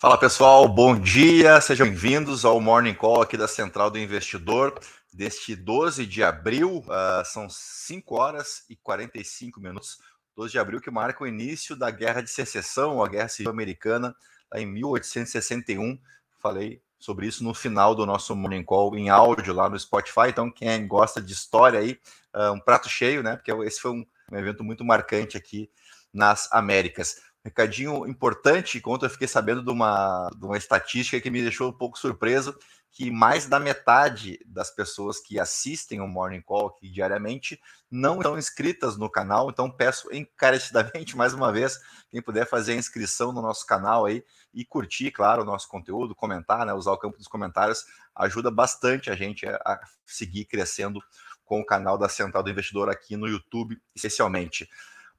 Fala pessoal, bom dia, sejam bem-vindos ao Morning Call aqui da Central do Investidor deste 12 de abril, uh, são 5 horas e 45 minutos. 12 de abril que marca o início da Guerra de Secessão, a Guerra Civil Americana, lá em 1861. Falei sobre isso no final do nosso Morning Call em áudio lá no Spotify. Então, quem gosta de história aí, uh, um prato cheio, né? Porque esse foi um, um evento muito marcante aqui nas Américas. Recadinho importante, conta eu fiquei sabendo de uma, de uma estatística que me deixou um pouco surpreso, que mais da metade das pessoas que assistem o Morning Call aqui diariamente não estão inscritas no canal, então peço encarecidamente mais uma vez, quem puder fazer a inscrição no nosso canal aí e curtir, claro, o nosso conteúdo, comentar, né, usar o campo dos comentários, ajuda bastante a gente a seguir crescendo com o canal da Central do Investidor aqui no YouTube, especialmente.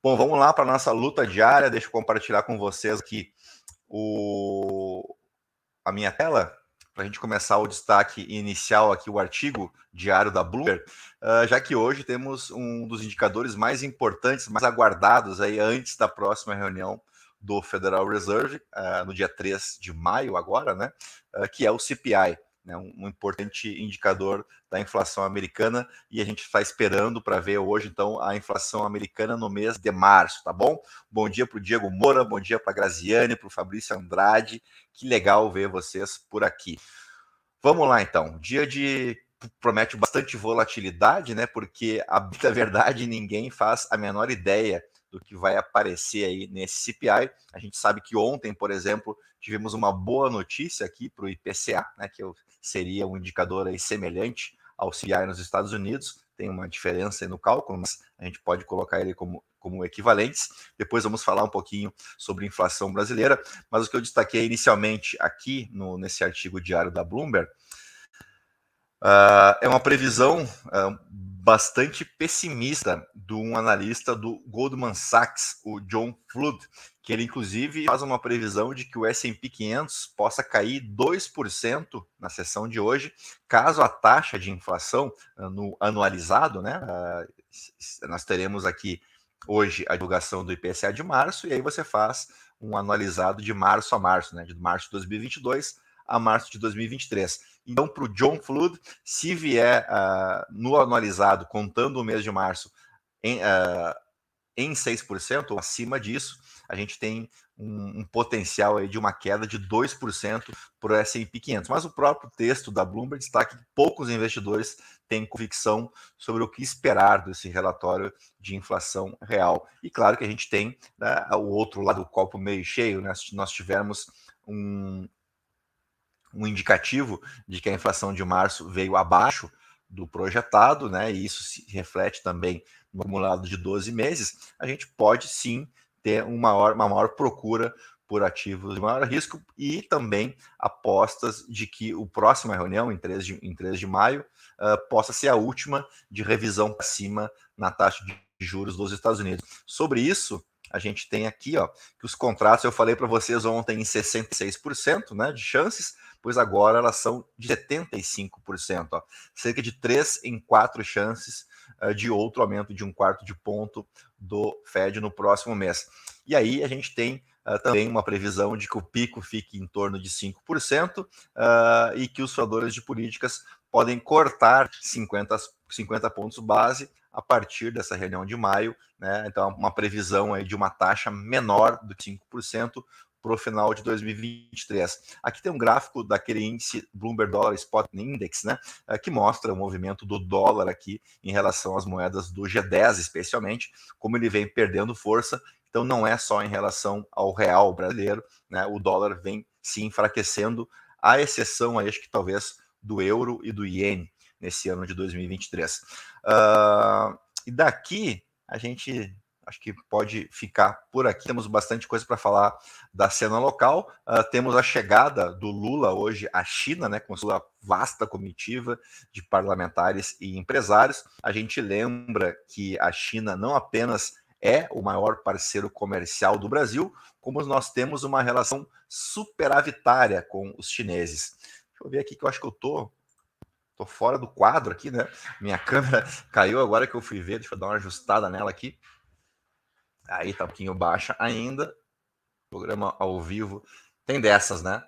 Bom, vamos lá para nossa luta diária. Deixa eu compartilhar com vocês aqui o... a minha tela para a gente começar o destaque inicial aqui, o artigo diário da Bloomberg, uh, já que hoje temos um dos indicadores mais importantes, mais aguardados aí antes da próxima reunião do Federal Reserve, uh, no dia 3 de maio agora, né, uh, que é o CPI né, um, importante indicador da inflação americana e a gente está esperando para ver hoje, então, a inflação americana no mês de março, tá bom? Bom dia para o Diego Moura, bom dia para a Graziane, para o Fabrício Andrade, que legal ver vocês por aqui. Vamos lá, então, dia de promete bastante volatilidade, né? Porque a verdade ninguém faz a menor ideia do que vai aparecer aí nesse CPI. A gente sabe que ontem, por exemplo, tivemos uma boa notícia aqui para o IPCA, né, que seria um indicador aí semelhante ao CPI nos Estados Unidos. Tem uma diferença no cálculo, mas a gente pode colocar ele como, como equivalentes. Depois vamos falar um pouquinho sobre inflação brasileira, mas o que eu destaquei inicialmente aqui no, nesse artigo diário da Bloomberg uh, é uma previsão uh, bastante pessimista de um analista do Goldman Sachs, o John Flood, que ele inclusive faz uma previsão de que o S&P 500 possa cair 2% na sessão de hoje, caso a taxa de inflação ah, no anualizado, né, uh, nós teremos aqui hoje a divulgação do IPCA de março e aí você faz um anualizado de março a março, né, de março de 2022 a março de 2023. Então, para o John Flood, se vier uh, no anualizado, contando o mês de março, em, uh, em 6% ou acima disso, a gente tem um, um, potencial aí de uma queda de 2% para o S&P 500. Mas o próprio texto da Bloomberg destaca que poucos investidores têm convicção sobre o que esperar desse relatório de inflação real. E claro que a gente tem né, o outro lado do copo meio cheio, né? Se nós tivermos um, um indicativo de que a inflação de março veio abaixo do projetado, né? E isso se reflete também no acumulado de 12 meses, a gente pode sim ter uma maior, uma maior procura por ativos de maior risco e também apostas de que o próxima reunião, em 3 de, em 3 de maio, uh, possa ser a última de revisão para cima na taxa de juros dos Estados Unidos. Sobre isso, a gente tem aqui ó, que os contratos, eu falei para vocês ontem em 66% né, de chances, pois agora elas são de 75%, ó, cerca de 3 em 4 chances uh, de outro aumento de um quarto de ponto do Fed no próximo mês. E aí a gente tem uh, também uma previsão de que o pico fique em torno de 5% uh, e que os fundadores de políticas podem cortar 50, 50 pontos base a partir dessa reunião de maio, né? Então, uma previsão aí de uma taxa menor do que 5%, para o final de 2023. Aqui tem um gráfico daquele índice Bloomberg Dollar Spot Index, né, eh, que mostra o movimento do dólar aqui em relação às moedas do G10, especialmente, como ele vem perdendo força. Então, não é só em relação ao real brasileiro, né, o dólar vem se enfraquecendo, à exceção, aí, acho que talvez, do euro e do iene nesse ano de 2023. Uh, ah, e daqui a gente acho que pode ficar por aqui. Temos bastante coisa para falar da cena local. Uh, temos a chegada do Lula hoje à China, né, com sua vasta comitiva de parlamentares e empresários. A gente lembra que a China não apenas é o maior parceiro comercial do Brasil, como nós temos uma relação superavitária com os chineses. Deixa eu ver aqui que eu acho que eu tô tô fora do quadro aqui, né? Minha câmera caiu agora que eu fui ver, deixa eu dar uma ajustada nela aqui. Aí tá um pouquinho baixa ainda. Programa ao vivo Tem dessas, né?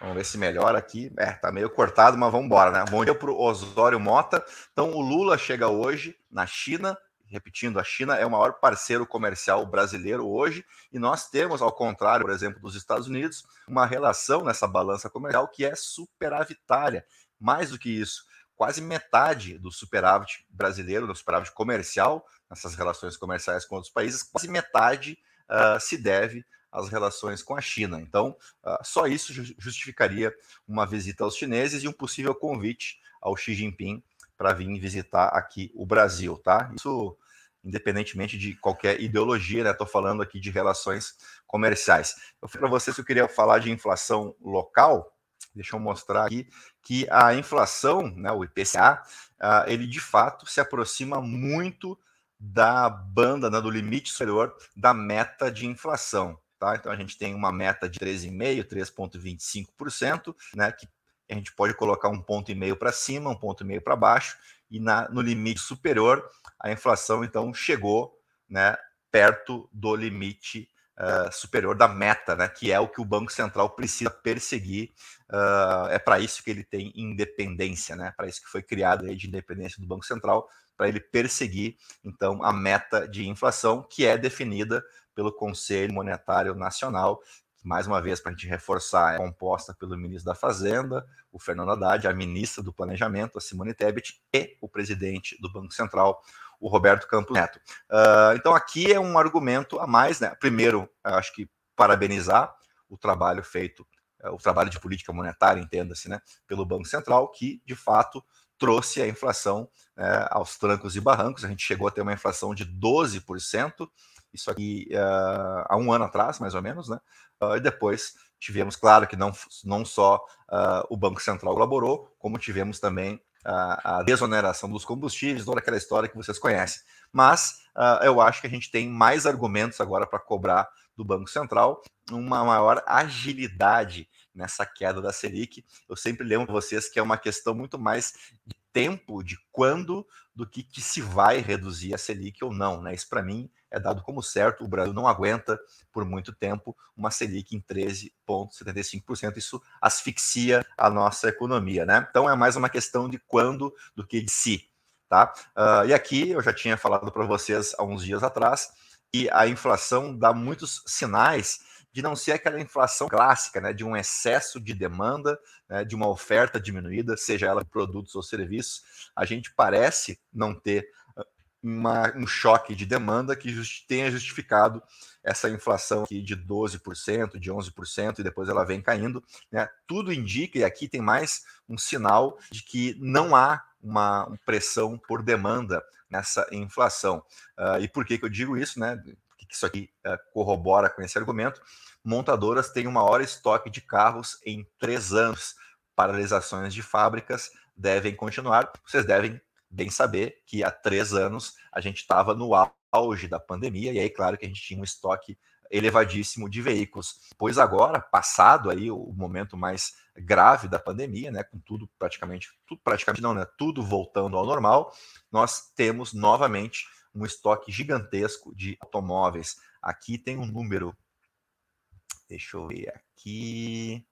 Vamos ver se melhora aqui. É, tá meio cortado, mas vamos embora, né? Bom dia para o Osório Mota. Então, o Lula chega hoje na China. Repetindo, a China é o maior parceiro comercial brasileiro hoje, e nós temos, ao contrário, por exemplo, dos Estados Unidos, uma relação nessa balança comercial que é superavitária. Mais do que isso, quase metade do superávit brasileiro, do superávit comercial, nessas relações comerciais com outros países, quase metade uh, se deve as relações com a China. Então, uh, só isso justificaria uma visita aos chineses e um possível convite ao Xi Jinping para vir visitar aqui o Brasil, tá? Isso independentemente de qualquer ideologia, né? Estou falando aqui de relações comerciais. Eu falei para vocês que eu queria falar de inflação local. Deixa eu mostrar aqui que a inflação, né, o IPCA, uh, ele de fato se aproxima muito da banda, né, do limite superior da meta de inflação. Tá? Então a gente tem uma meta de 3,5%, 3,25%, né? Que a gente pode colocar um ponto e meio para cima, um ponto e meio para baixo, e na, no limite superior, a inflação então chegou né, perto do limite uh, superior da meta, né, que é o que o Banco Central precisa perseguir. Uh, é para isso que ele tem independência, né, para isso que foi criado a lei de independência do Banco Central, para ele perseguir então a meta de inflação que é definida pelo Conselho Monetário Nacional, mais uma vez, para a gente reforçar, é composta pelo ministro da Fazenda, o Fernando Haddad, a ministra do Planejamento, a Simone Tebet, e o presidente do Banco Central, o Roberto Campos Neto. Uh, então, aqui é um argumento a mais, né? Primeiro, acho que parabenizar o trabalho feito, uh, o trabalho de política monetária, entenda-se, né? Pelo Banco Central, que de fato trouxe a inflação uh, aos trancos e barrancos. A gente chegou a ter uma inflação de 12%, isso aqui uh, há um ano atrás, mais ou menos, né? Uh, e depois tivemos, claro, que não, não só uh, o Banco Central colaborou, como tivemos também a desoneração dos combustíveis, toda aquela história que vocês conhecem. Mas eu acho que a gente tem mais argumentos agora para cobrar do Banco Central uma maior agilidade nessa queda da Selic. Eu sempre lembro vocês que é uma questão muito mais de tempo, de quando, do que, que se vai reduzir a Selic ou não. Né? Isso, para mim, é dado como certo. O Brasil não aguenta por muito tempo uma Selic em 13,75%. Isso asfixia a nossa economia. Né? Então, é mais uma questão de quando do que de si. Tá? Uh, e aqui eu já tinha falado para vocês há uns dias atrás que a inflação dá muitos sinais de não ser aquela inflação clássica, né, de um excesso de demanda, né, de uma oferta diminuída, seja ela produtos ou serviços. A gente parece não ter uma, um choque de demanda que just, tenha justificado essa inflação aqui de 12%, de 11%, e depois ela vem caindo. Né? Tudo indica, e aqui tem mais um sinal de que não há uma pressão por demanda nessa inflação. Uh, e por que, que eu digo isso? Né? Que isso aqui uh, corrobora com esse argumento. Montadoras têm o maior estoque de carros em três anos. Paralisações de fábricas devem continuar. Vocês devem bem saber que há três anos a gente estava no auge da pandemia, e aí, claro, que a gente tinha um estoque elevadíssimo de veículos. Pois agora, passado aí o momento mais grave da pandemia, né, com tudo praticamente, tudo praticamente não, né, tudo voltando ao normal, nós temos novamente um estoque gigantesco de automóveis. Aqui tem um número, deixa eu ver aqui,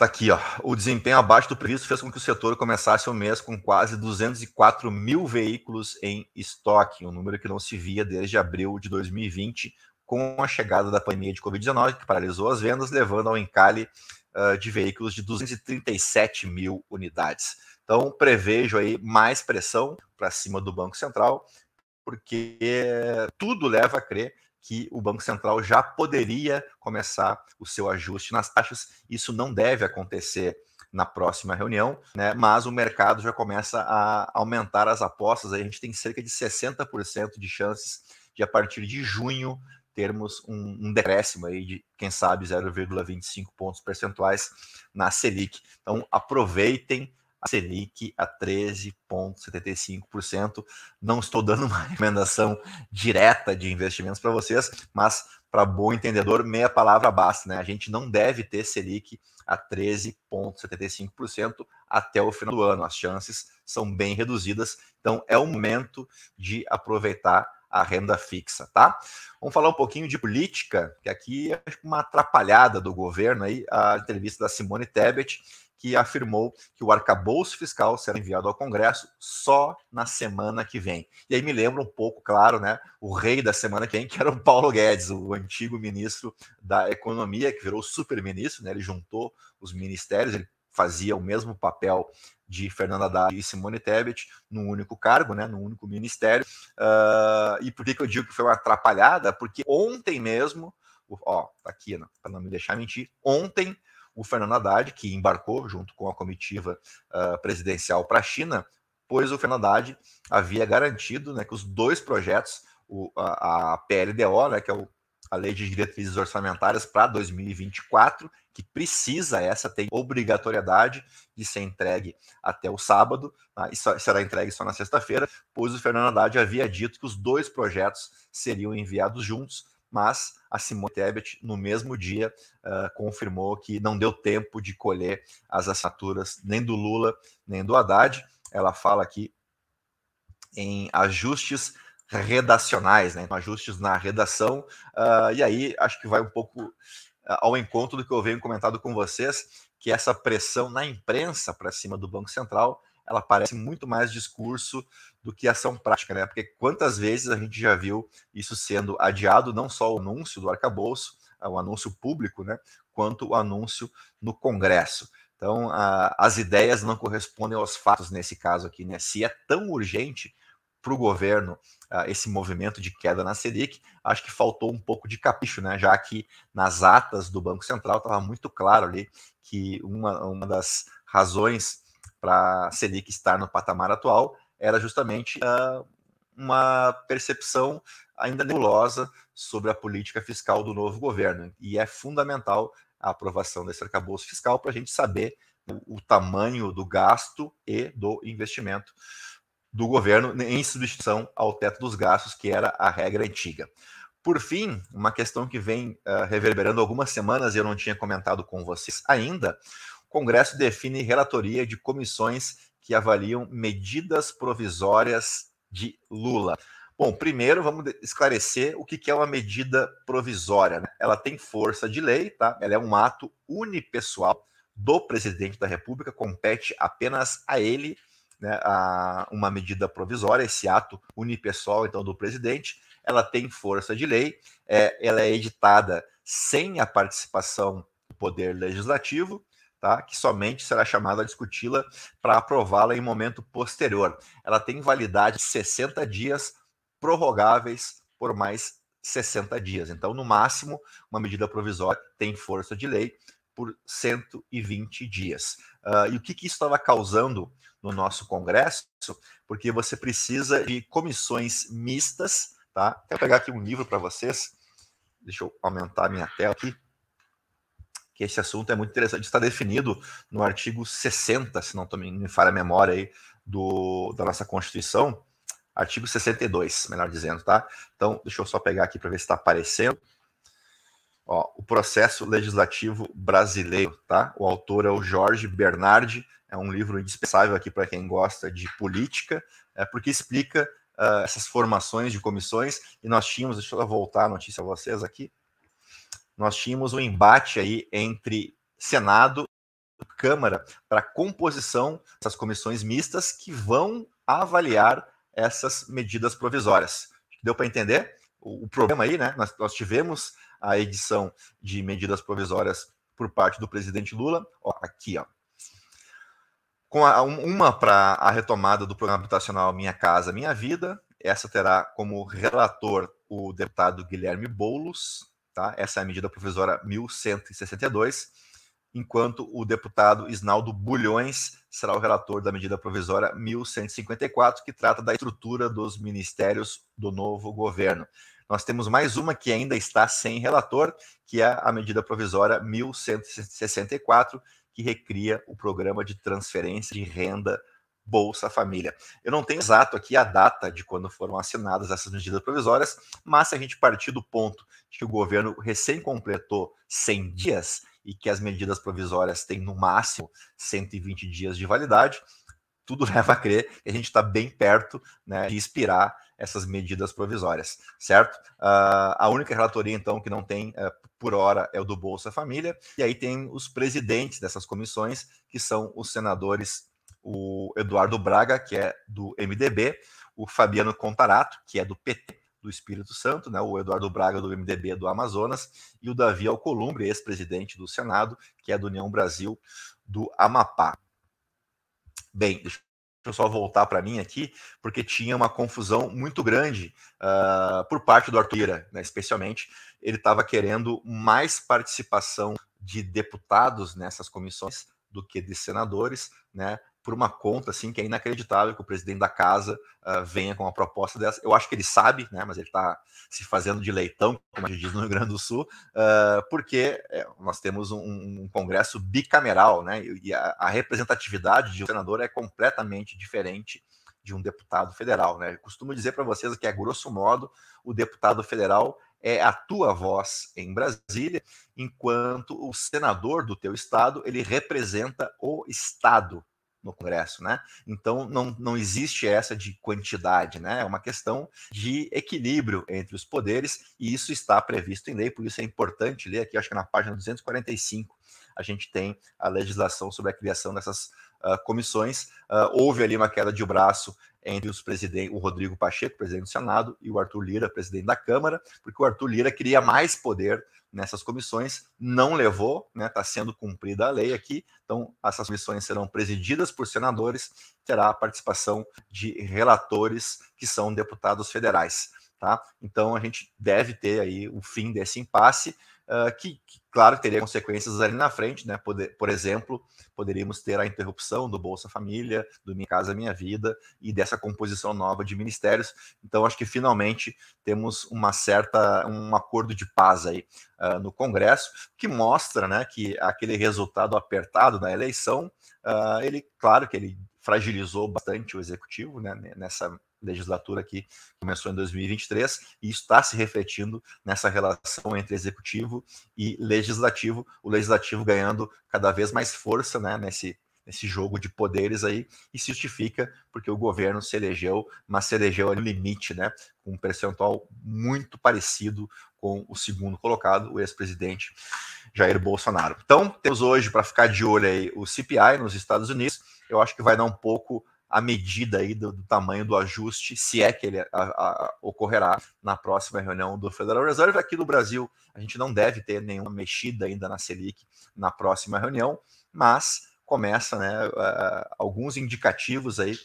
Tá aqui, ó. O desempenho abaixo do previsto fez com que o setor começasse o mês com quase 204 mil veículos em estoque, um número que não se via desde abril de 2020, com a chegada da pandemia de Covid-19, que paralisou as vendas, levando ao encalhe uh, de veículos de 237 mil unidades. Então, prevejo aí mais pressão para cima do Banco Central, porque tudo leva a crer que o Banco Central já poderia começar o seu ajuste nas taxas. Isso não deve acontecer na próxima reunião, né? mas o mercado já começa a aumentar as apostas. A gente tem cerca de 60% de chances de, a partir de junho, termos um, um decréscimo aí de, quem sabe, 0,25 pontos percentuais na Selic. Então, aproveitem a Selic a 13,75%. Não estou dando uma recomendação direta de investimentos para vocês, mas para bom entendedor, meia palavra basta, né? A gente não deve ter Selic a 13,75% até o final do ano. As chances são bem reduzidas, então é o momento de aproveitar a renda fixa, tá? Vamos falar um pouquinho de política, que aqui é uma atrapalhada do governo aí, a entrevista da Simone Tebet, que afirmou que o arcabouço fiscal será enviado ao Congresso só na semana que vem. E aí me lembra um pouco, claro, né, o rei da semana que vem, que era o Paulo Guedes, o antigo ministro da Economia, que virou super-ministro, né, ele juntou os ministérios, ele fazia o mesmo papel de Fernando Haddad e Simone Tebet num único cargo, né, num único ministério. Uh, e por que, que eu digo que foi uma atrapalhada? Porque ontem mesmo, ó, tá aqui, para não me deixar mentir, ontem o Fernando Haddad, que embarcou junto com a comitiva uh, presidencial para a China, pois o Fernando Haddad havia garantido né, que os dois projetos, o, a, a PLDO, né, que é o, a Lei de Diretrizes Orçamentárias para 2024, que precisa, essa tem obrigatoriedade de ser entregue até o sábado, tá? e só, será entregue só na sexta-feira, pois o Fernando Haddad havia dito que os dois projetos seriam enviados juntos, mas a Simone Tebet, no mesmo dia, uh, confirmou que não deu tempo de colher as assinaturas nem do Lula, nem do Haddad. Ela fala aqui em ajustes redacionais, né? ajustes na redação, uh, e aí acho que vai um pouco uh, ao encontro do que eu venho comentado com vocês, que essa pressão na imprensa para cima do Banco Central ela parece muito mais discurso do que ação prática, né? Porque quantas vezes a gente já viu isso sendo adiado, não só o anúncio do arcabouço, é, o anúncio público, né? Quanto o anúncio no Congresso. Então, a, as ideias não correspondem aos fatos nesse caso aqui, né? Se é tão urgente para o governo uh, esse movimento de queda na Selic, acho que faltou um pouco de capricho, né? Já que nas atas do Banco Central estava muito claro ali que uma, uma das razões para a Selic estar no patamar atual era justamente uh, uma percepção ainda nebulosa sobre a política fiscal do novo governo. E é fundamental a aprovação desse arcabouço fiscal para a gente saber o, o tamanho do gasto e do investimento do governo em substituição ao teto dos gastos, que era a regra antiga. Por fim, uma questão que vem uh, reverberando algumas semanas e eu não tinha comentado com vocês ainda, Congresso define relatoria de comissões que avaliam medidas provisórias de Lula. Bom, primeiro vamos esclarecer o que é uma medida provisória. Né? Ela tem força de lei, tá? Ela é um ato unipessoal do presidente da República, compete apenas a ele né, a uma medida provisória, esse ato unipessoal, então, do presidente. Ela tem força de lei, é, ela é editada sem a participação do Poder Legislativo tá? que somente será chamada a discuti-la para aprová-la em momento posterior. Ela tem validade de 60 dias, prorrogáveis por mais 60 dias. Então, no máximo, uma medida provisória tem força de lei por 120 dias. Uh, e o que, que isso estava causando no nosso Congresso? Porque você precisa de comissões mistas, tá? Quero pegar aqui um livro para vocês. Deixa eu aumentar a minha tela aqui que esse assunto é muito interessante, está definido no artigo 60, se não me falha a memória aí, do, da nossa Constituição, artigo 62, melhor dizendo, tá? Então, deixa eu só pegar aqui para ver se está aparecendo. Ó, o processo legislativo brasileiro, tá? O autor é o Jorge Bernardi, é um livro indispensável aqui para quem gosta de política, é porque explica uh, essas formações de comissões, e nós tínhamos, deixa eu voltar a notícia a vocês aqui, nós tínhamos um embate aí entre Senado e Câmara para composição dessas comissões mistas que vão avaliar essas medidas provisórias. Deu para entender? O, o, problema aí, né? Nós, nós, tivemos a edição de medidas provisórias por parte do presidente Lula, ó, aqui, ó. Com a, uma para a retomada do programa habitacional Minha Casa Minha Vida, essa terá como relator o deputado Guilherme Boulos, Tá? Essa é a medida provisória 1162, enquanto o deputado Isnaldo Bulhões será o relator da medida provisória 1154, que trata da estrutura dos ministérios do novo governo. Nós temos mais uma que ainda está sem relator, que é a medida provisória 1164, que recria o programa de transferência de renda Bolsa Família. Eu não tenho exato aqui a data de quando foram assinadas essas medidas provisórias, mas se a gente partir do ponto de que o governo recém completou 100 dias e que as medidas provisórias têm no máximo 120 dias de validade, tudo leva a crer que a gente está bem perto né, de expirar essas medidas provisórias, certo? Uh, a única relatoria, então, que não tem uh, por hora é o do Bolsa Família, e aí tem os presidentes dessas comissões, que são os senadores, o Eduardo Braga, que é do MDB, o Fabiano Contarato, que é do PT, do Espírito Santo, né, o Eduardo Braga do MDB do Amazonas e o Davi Alcolumbre, ex-presidente do Senado, que é do União Brasil do Amapá. Bem, deixa eu só voltar para mim aqui, porque tinha uma confusão muito grande uh, por parte do Arthur né, especialmente. Ele estava querendo mais participação de deputados nessas comissões do que de senadores, né? Por uma conta assim que é inacreditável que o presidente da casa uh, venha com uma proposta dessa. Eu acho que ele sabe, né, mas ele está se fazendo de leitão, como a gente diz no Rio Grande do Sul, uh, porque é, nós temos um, um, Congresso bicameral, né, e a, a, representatividade de um senador é completamente diferente de um deputado federal. Né. Eu costumo dizer para vocês que, a grosso modo, o deputado federal é a tua voz em Brasília, enquanto o senador do teu estado ele representa o estado no Congresso, né? Então não, não existe essa de quantidade, né? É uma questão de equilíbrio entre os poderes e isso está previsto em lei, por isso é importante ler aqui, acho que na página 245 a gente tem a legislação sobre a criação dessas uh, comissões. Uh, houve ali uma queda de braço entre os presidentes, o Rodrigo Pacheco, presidente do Senado, e o Arthur Lira, presidente da Câmara, porque o Arthur Lira queria mais poder nessas comissões, não levou, está né, tá sendo cumprida a lei aqui, então essas comissões serão presididas por senadores, terá a participação de relatores que são deputados federais. Tá? Então a gente deve ter aí o fim desse impasse, uh, que, que, claro, teria consequências ali na frente, né? Poder, por exemplo, poderíamos ter a interrupção do Bolsa Família, do Minha Casa Minha Vida e dessa composição nova de ministérios. Então, acho que finalmente temos uma certa um acordo de paz aí uh, no Congresso, que mostra, né, que aquele resultado apertado da eleição, uh, ele, claro, que ele fragilizou bastante o executivo, né, nessa legislatura que começou em 2023, e está se refletindo nessa relação entre executivo e legislativo, o legislativo ganhando cada vez mais força né, nesse, nesse jogo de poderes aí, e se justifica porque o governo se elegeu, mas se elegeu no limite, né, com um percentual muito parecido com o segundo colocado, o ex-presidente Jair Bolsonaro. Então, temos hoje para ficar de olho aí o CPI nos Estados Unidos, eu acho que vai dar um pouco a medida aí do, do, tamanho do ajuste, se é que ele a, a, ocorrerá na próxima reunião do Federal Reserve. Aqui no Brasil, a gente não deve ter nenhuma mexida ainda na Selic na próxima reunião, mas começa né, uh, alguns indicativos aí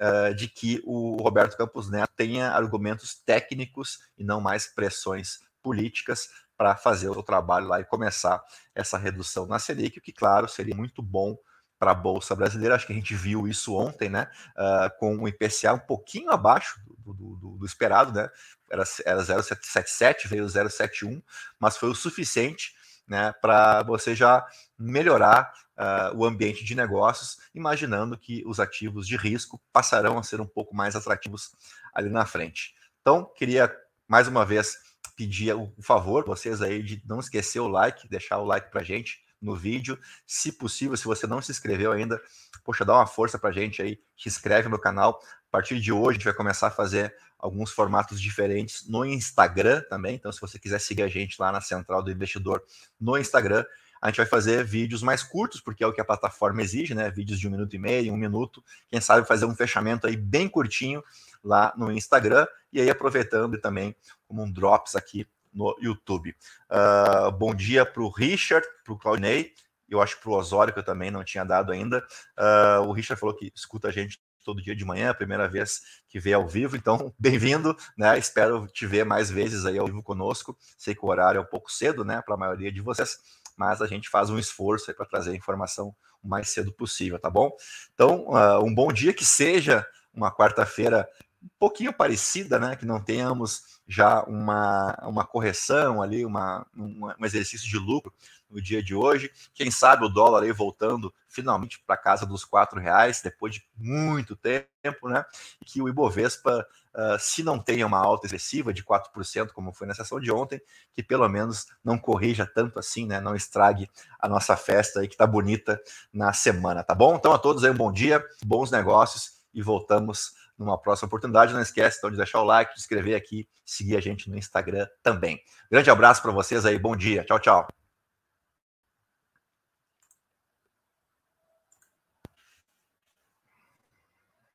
uh, de que o Roberto Campos Neto tenha argumentos técnicos e não mais pressões políticas para fazer o trabalho lá e começar essa redução na Selic, o que, claro, seria muito bom para a Bolsa Brasileira. Acho que a gente viu isso ontem, né? Uh, com o IPCA um pouquinho abaixo do, do, do esperado, né? Era, era 0,77, veio 0,71, mas foi o suficiente né, para você já melhorar uh, o ambiente de negócios, imaginando que os ativos de risco passarão a ser um pouco mais atrativos ali na frente. Então, queria mais uma vez pedir o favor vocês aí de não esquecer o like, deixar o like para gente no vídeo. Se possível, se você não se inscreveu ainda, poxa, dá uma força para a gente aí, se inscreve no canal. A partir de hoje, a gente vai começar a fazer alguns formatos diferentes no Instagram também. Então, se você quiser seguir a gente lá na Central do Investidor no Instagram, a gente vai fazer vídeos mais curtos, porque é o que a plataforma exige, né? Vídeos de um minuto e meio, um minuto. Quem sabe fazer um fechamento aí bem curtinho lá no Instagram. E aí, aproveitando também como um drops aqui no YouTube. Uh, bom dia para o Richard, para o Claudinei, eu acho para o Osório, que eu também não tinha dado ainda. Uh, o Richard falou que escuta a gente todo dia de manhã, a primeira vez que vê ao vivo, então bem-vindo, né? Espero te ver mais vezes aí ao vivo conosco. Sei que o horário é um pouco cedo, né, para a maioria de vocês, mas a gente faz um esforço para trazer a informação o mais cedo possível, tá bom? Então, uh, um bom dia que seja uma quarta-feira um pouquinho parecida, né? Que não tenhamos já uma, uma correção ali, uma, um exercício de lucro no dia de hoje. Quem sabe o dólar aí voltando finalmente para casa dos quatro reais depois de muito tempo, né? E que o Ibovespa, uh, se não tenha uma alta excessiva de 4%, como foi na sessão de ontem, que pelo menos não corrija tanto assim, né? Não estrague a nossa festa aí que tá bonita na semana, tá bom? Então a todos aí um bom dia, bons negócios e voltamos numa próxima oportunidade. Não esquece então de deixar o like, de inscrever aqui, seguir a gente no Instagram também. Grande abraço para vocês aí, bom dia. Tchau, tchau.